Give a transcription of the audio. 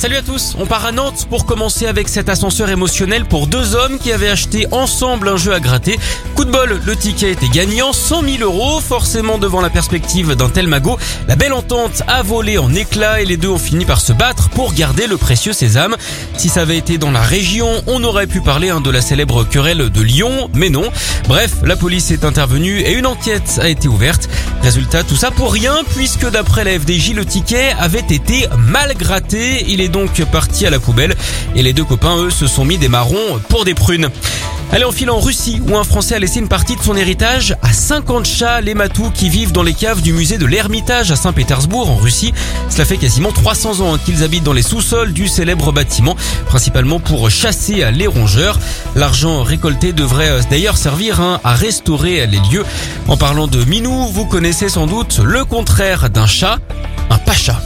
Salut à tous, on part à Nantes pour commencer avec cet ascenseur émotionnel pour deux hommes qui avaient acheté ensemble un jeu à gratter. Coup de bol, le ticket était gagnant, 100 000 euros, forcément devant la perspective d'un tel magot. La belle entente a volé en éclats et les deux ont fini par se battre pour garder le précieux sésame. Si ça avait été dans la région, on aurait pu parler hein, de la célèbre querelle de Lyon, mais non. Bref, la police est intervenue et une enquête a été ouverte. Résultat, tout ça pour rien puisque d'après la FDJ, le ticket avait été mal gratté. Donc parti à la poubelle et les deux copains, eux, se sont mis des marrons pour des prunes. Allez, on file en Russie où un Français a laissé une partie de son héritage à 50 chats, les matous qui vivent dans les caves du musée de l'Ermitage à Saint-Pétersbourg en Russie. Cela fait quasiment 300 ans qu'ils habitent dans les sous-sols du célèbre bâtiment, principalement pour chasser les rongeurs. L'argent récolté devrait d'ailleurs servir hein, à restaurer les lieux. En parlant de minou, vous connaissez sans doute le contraire d'un chat, un pacha.